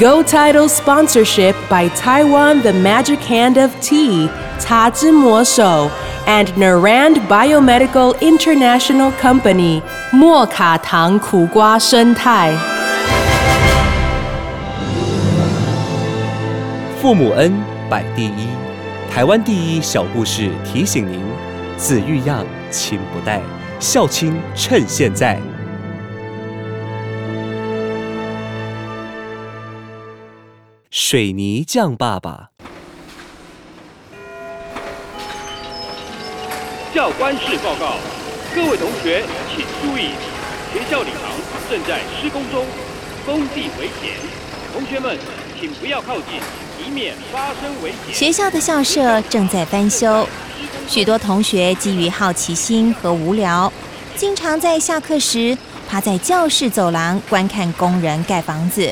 Go Title sponsorship by Taiwan The Magic Hand of Tea, Ta Zhi Mo Shou, and Narand Biomedical International Company, 莫卡糖苦瓜生态。父母恩，百第一。台湾第一小故事提醒您：子欲养，亲不待，孝亲趁现在。 水泥匠爸爸，教官室报告，各位同学请注意，学校礼堂正在施工中，工地危险，同学们请不要靠近，以免发生危险。学校的校舍正在翻修，许多同学基于好奇心和无聊，经常在下课时趴在教室走廊观看工人盖房子，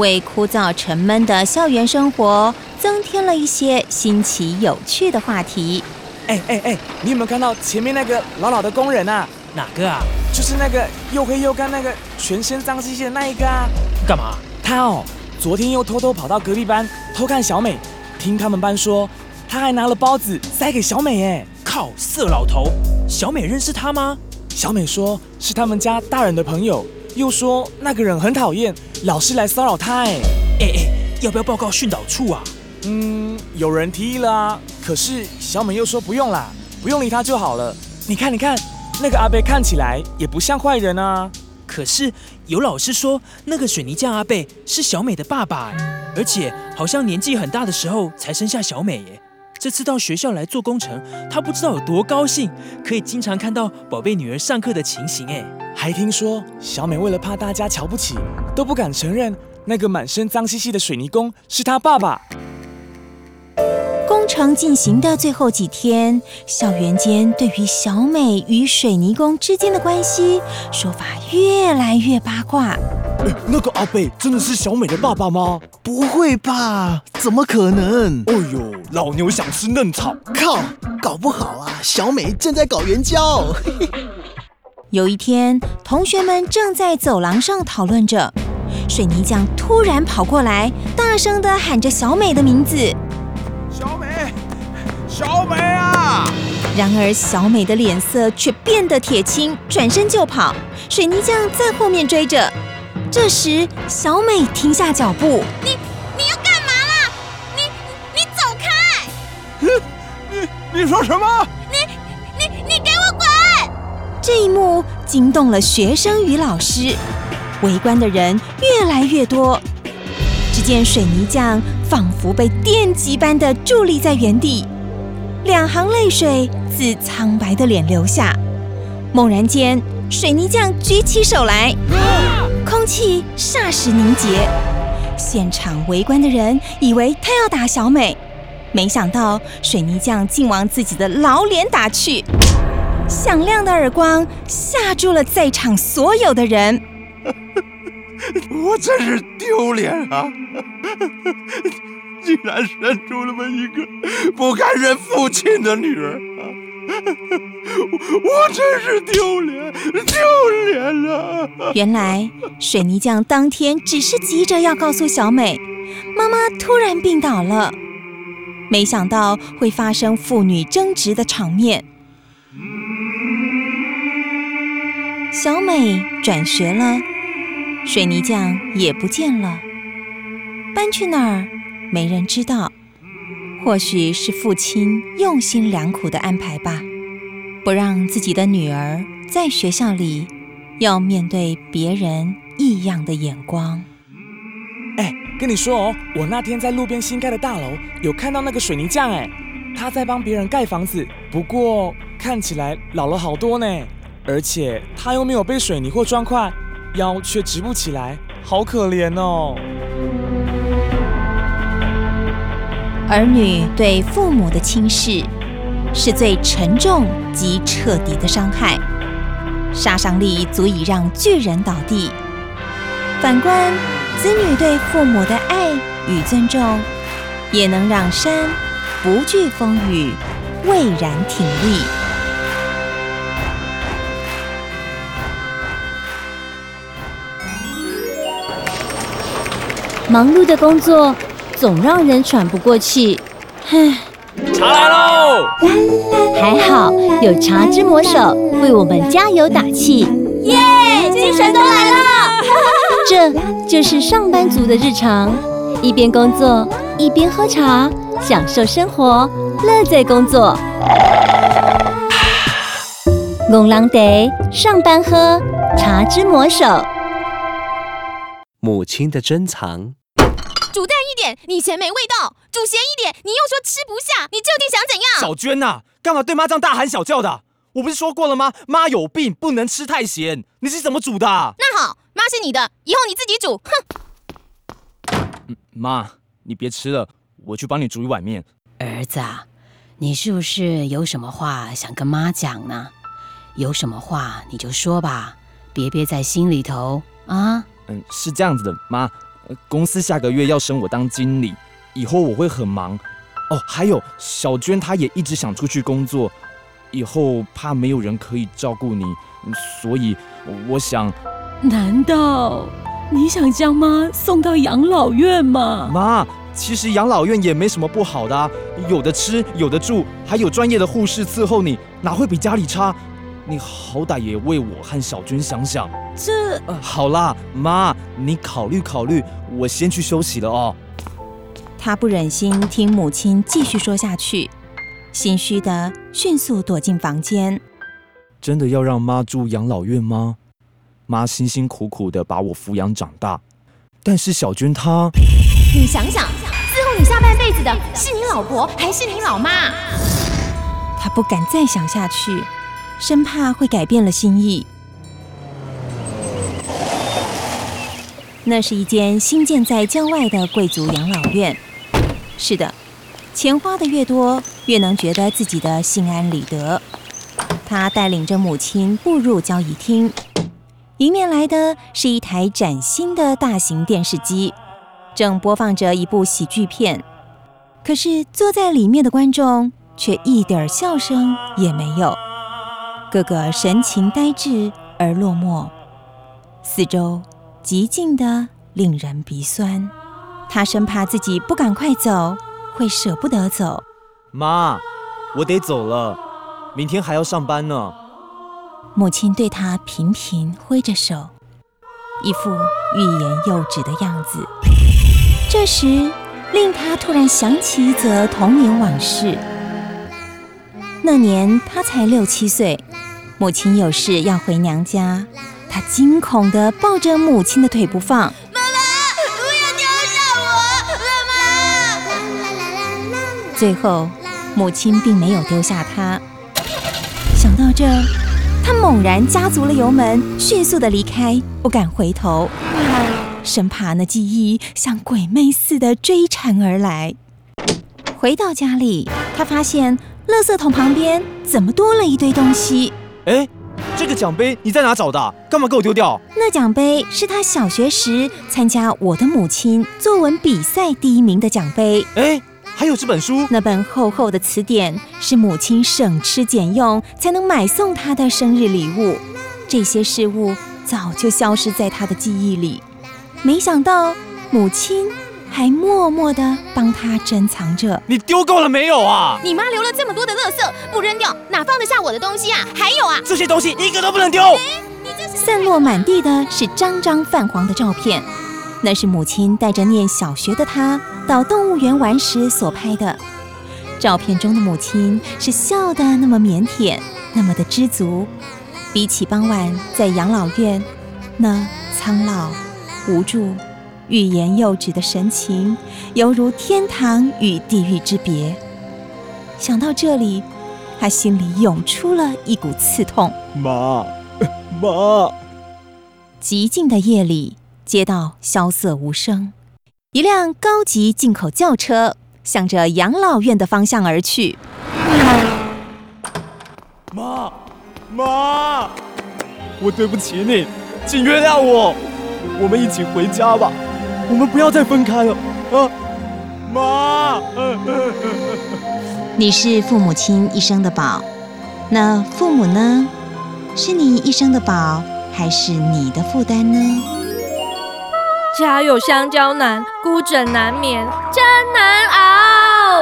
为枯燥沉闷的校园生活增添了一些新奇有趣的话题。哎哎哎，你有没有看到前面那个老老的工人啊？哪个啊？就是那个又黑又干、那个全身脏兮兮的那一个啊。干嘛？他哦，昨天又偷偷跑到隔壁班偷看小美，听他们班说，他还拿了包子塞给小美。哎，靠，色老头！小美认识他吗？小美说是他们家大人的朋友，又说那个人很讨厌，老是来骚扰她。哎哎哎，要不要报告训导处啊？嗯，有人提议了啊，可是小美又说不用啦，不用理他就好了。你看，你看，那个阿贝看起来也不像坏人啊。可是有老师说，那个水泥匠阿贝是小美的爸爸，而且好像年纪很大的时候才生下小美耶。这次到学校来做工程，他不知道有多高兴，可以经常看到宝贝女儿上课的情形哎。还听说小美为了怕大家瞧不起，都不敢承认那个满身脏兮兮的水泥工是她爸爸。工程进行的最后几天，校园间对于小美与水泥工之间的关系说法越来越八卦。那个阿贝真的是小美的爸爸吗？不会吧？怎么可能？哎呦，老牛想吃嫩草，靠！搞不好啊，小美正在搞援交。有一天，同学们正在走廊上讨论着，水泥匠突然跑过来，大声的喊着小美的名字。小美，小美啊！然而，小美的脸色却变得铁青，转身就跑。水泥匠在后面追着。这时，小美停下脚步。你你要干嘛啦？你你走开！你你说什么？你你你给我滚！这一幕惊动了学生与老师，围观的人越来越多。只见水泥匠仿佛被电击般的伫立在原地，两行泪水自苍白的脸流下。猛然间，水泥匠举起手来，空气霎时凝结。现场围观的人以为他要打小美，没想到水泥匠竟往自己的老脸打去。响亮的耳光吓住了在场所有的人。我真是丢脸啊！竟然生出了么一个不堪认父亲的女儿啊！我真是丢脸，丢脸了！原来水泥匠当天只是急着要告诉小美，妈妈突然病倒了，没想到会发生父女争执的场面。小美转学了。水泥匠也不见了，搬去哪儿？没人知道。或许是父亲用心良苦的安排吧，不让自己的女儿在学校里要面对别人异样的眼光。哎，跟你说哦，我那天在路边新盖的大楼有看到那个水泥匠，哎，他在帮别人盖房子，不过看起来老了好多呢，而且他又没有被水泥或砖块，腰却直不起来，好可怜哦。儿女对父母的轻视，是最沉重及彻底的伤害，杀伤力足以让巨人倒地。反观子女对父母的爱与尊重，也能让山不惧风雨，蔚然挺立。忙碌的工作总让人喘不过气，唉。茶来喽！还好有茶之魔手为我们加油打气，耶！精神都来了。这就是上班族的日常，一边工作一边喝茶，享受生活，乐在工作。工狼得上班喝茶之魔手，母亲的珍藏。煮淡一点，你嫌没味道；煮咸一点，你又说吃不下。你究竟想怎样？小娟呐，干嘛对妈这样大喊小叫的？我不是说过了吗？妈有病，不能吃太咸。你是怎么煮的？那好，妈是你的，以后你自己煮。哼！妈，你别吃了，我去帮你煮一碗面。儿子，你是不是有什么话想跟妈讲呢？有什么话你就说吧，别憋在心里头啊。嗯，是这样子的，妈。公司下个月要升我当经理，以后我会很忙。哦，还有小娟，她也一直想出去工作，以后怕没有人可以照顾你，所以我想。难道你想将妈送到养老院吗？妈，其实养老院也没什么不好的，有的吃，有的住，还有专业的护士伺候你，哪会比家里差？你好歹也为我和小娟想想。这……好啦，妈，你考虑考虑，我先去休息了哦。他不忍心听母亲继续说下去，心虚的迅速躲进房间。真的要让妈住养老院吗？妈辛辛苦苦的把我抚养长大，但是小娟她……你想想，伺候你下半辈子的是你老婆还是你老妈？他不敢再想下去。生怕会改变了心意。那是一间新建在郊外的贵族养老院。是的，钱花的越多，越能觉得自己的心安理得。他带领着母亲步入交易厅，迎面来的是一台崭新的大型电视机，正播放着一部喜剧片。可是坐在里面的观众却一点笑声也没有。个个神情呆滞而落寞，四周寂静的令人鼻酸。他生怕自己不赶快走，会舍不得走。妈，我得走了，明天还要上班呢。母亲对他频频挥着手，一副欲言又止的样子。这时，令他突然想起一则童年往事。那年他才六七岁。母亲有事要回娘家，他惊恐地抱着母亲的腿不放。最后，母亲并没有丢下他。想到这，他猛然加足了油门，迅速的离开，不敢回头，生怕那记忆像鬼魅似的追缠而来。回到家里，他发现垃圾桶旁边怎么多了一堆东西。哎，这个奖杯你在哪找的？干嘛给我丢掉？那奖杯是他小学时参加我的母亲作文比赛第一名的奖杯。哎，还有这本书，那本厚厚的词典是母亲省吃俭用才能买送他的生日礼物。这些事物早就消失在他的记忆里，没想到母亲。还默默地帮他珍藏着。你丢够了没有啊？你妈留了这么多的垃圾，不扔掉哪放得下我的东西啊？还有啊，这些东西一个都不能丢。散落满地的是张张泛黄的照片，那是母亲带着念小学的他到动物园玩时所拍的。照片中的母亲是笑得那么腼腆，那么的知足，比起傍晚在养老院那苍老无助。欲言又止的神情，犹如天堂与地狱之别。想到这里，他心里涌出了一股刺痛。妈，妈！寂静的夜里，街道萧瑟无声。一辆高级进口轿车向着养老院的方向而去。妈，妈，我对不起你，请原谅我，我们一起回家吧，我们不要再分开了啊！妈，你是父母亲一生的宝，那父母呢？是你一生的宝，还是你的负担呢？家有香蕉难，孤枕难眠，真难熬。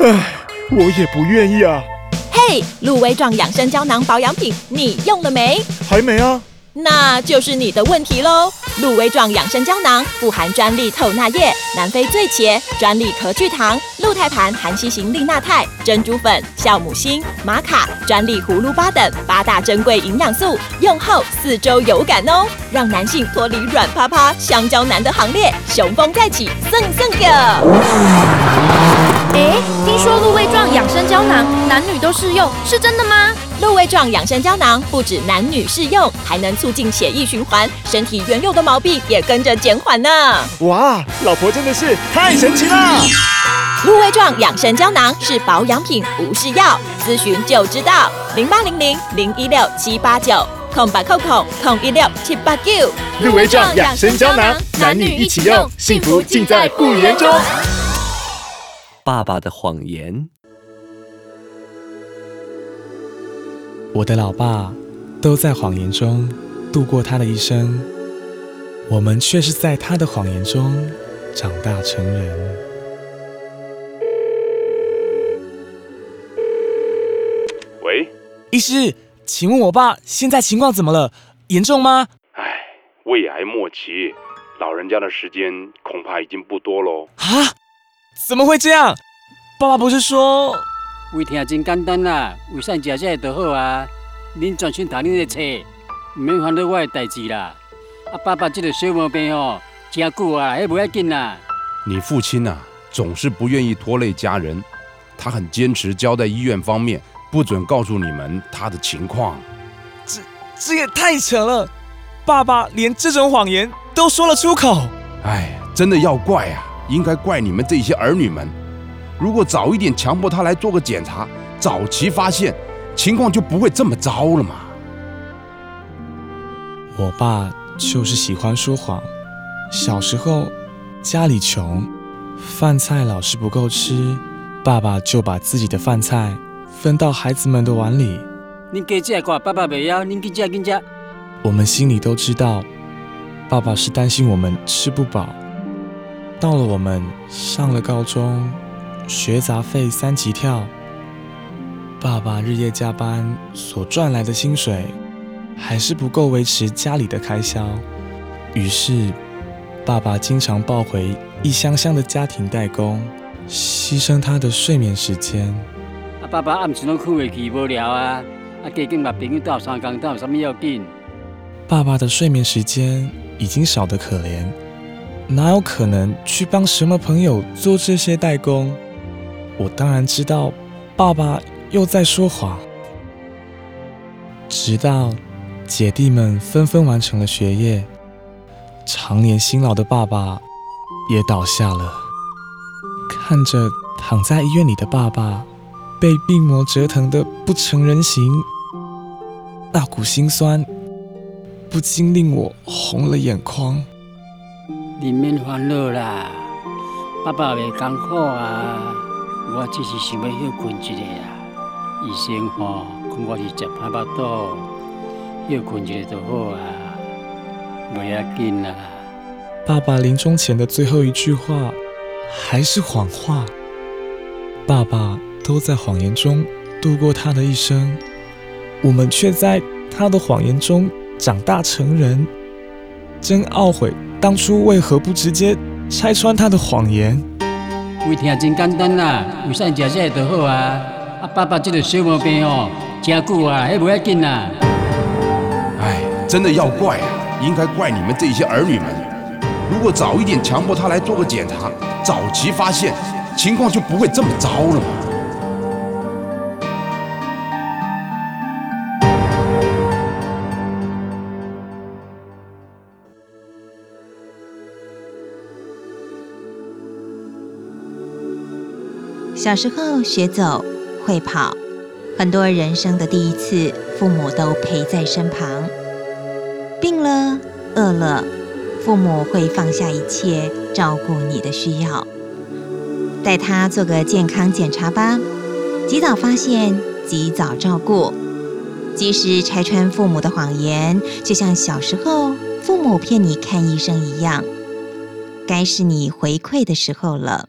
唉，我也不愿意啊。嘿，鹿威壮养生胶囊保养品，你用了没？还没啊。那就是你的问题喽。鹿威壮养生胶囊富含专利透钠液、南非醉茄、专利壳聚糖、鹿胎盘含硒型利钠肽、珍珠粉、酵母锌、玛卡、专利葫芦巴等八大珍贵营养素，用后四周有感哦，让男性脱离软趴趴香蕉男的行列，雄风再起，蹭蹭的。哎，听说鹿威壮养生胶囊男女都适用，是真的吗？鹿胃状养生胶囊不止男女适用，还能促进血液循环，身体原有的毛病也跟着减缓呢。哇，老婆真的是太神奇了！鹿胃状养生胶囊是保养品，不是药，咨询就知道。零八零零零一六七八九空白扣扣空一六七八九。鹿胃状养生胶囊，男女一起用，幸福尽在不言中。爸爸的谎言。我的老爸都在谎言中度过他的一生，我们却是在他的谎言中长大成人。喂，医师，请问我爸现在情况怎么了？严重吗？唉，胃癌末期，老人家的时间恐怕已经不多喽。啊？怎么会这样？爸爸不是说……胃疼真简单啦，胃散食食就好啊。恁专心读恁的册，唔免烦恼我的代志啦。啊，爸爸这个小毛病哦，真久啊，迄不要紧啦。你父亲呐，总是不愿意拖累家人，他很坚持交代医院方面不准告诉你们他的情况。这这也太扯了，爸爸连这种谎言都说了出口。哎，真的要怪啊，应该怪你们这些儿女们。如果早一点强迫他来做个检查，早期发现，情况就不会这么糟了嘛。我爸就是喜欢说谎。小时候家里穷，饭菜老是不够吃，爸爸就把自己的饭菜分到孩子们的碗里。您给这个爸爸不要，您给这给这。我们心里都知道，爸爸是担心我们吃不饱。到了我们上了高中。学杂费三级跳，爸爸日夜加班所赚来的薪水，还是不够维持家里的开销。于是，爸爸经常抱回一箱箱的家庭代工，牺牲他的睡眠时间。啊，爸爸暗时拢困未去，无聊啊！啊，加紧把朋友斗三工，斗有啥物要紧？爸爸的睡眠时间已经少得可怜，哪有可能去帮什么朋友做这些代工？我当然知道，爸爸又在说谎。直到姐弟们纷纷完成了学业，常年辛劳的爸爸也倒下了。看着躺在医院里的爸爸，被病魔折腾得不成人形，那股心酸不禁令我红了眼眶。你免烦恼啦，爸爸也艰苦啊。我只是想要休困一下啊，医生吼讲我是食歹巴肚，休困一下就好啊，不要紧啦。爸爸临终前的最后一句话还是谎话。爸爸都在谎言中度过他的一生，我们却在他的谎言中长大成人。真懊悔当初为何不直接拆穿他的谎言。胃疼真简单啦，胃散食些就好啊。啊，爸爸这个小毛病哦，真久啊，迄不要紧啦。哎，真的要怪啊，应该怪你们这些儿女们。如果早一点强迫他来做个检查，早期发现，情况就不会这么糟了嘛。小时候学走、会跑，很多人生的第一次，父母都陪在身旁。病了、饿了，父母会放下一切照顾你的需要。带他做个健康检查吧，及早发现，及早照顾。及时拆穿父母的谎言，就像小时候父母骗你看医生一样，该是你回馈的时候了。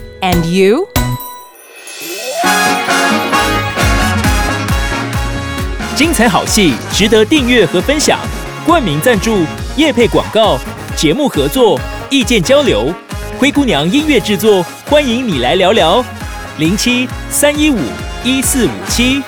and you? 精彩好戏值得订阅和分享，冠名赞助、业配广告、节目合作、意见交流，灰姑娘音乐制作，欢迎你来聊聊，零七三一五一四五七。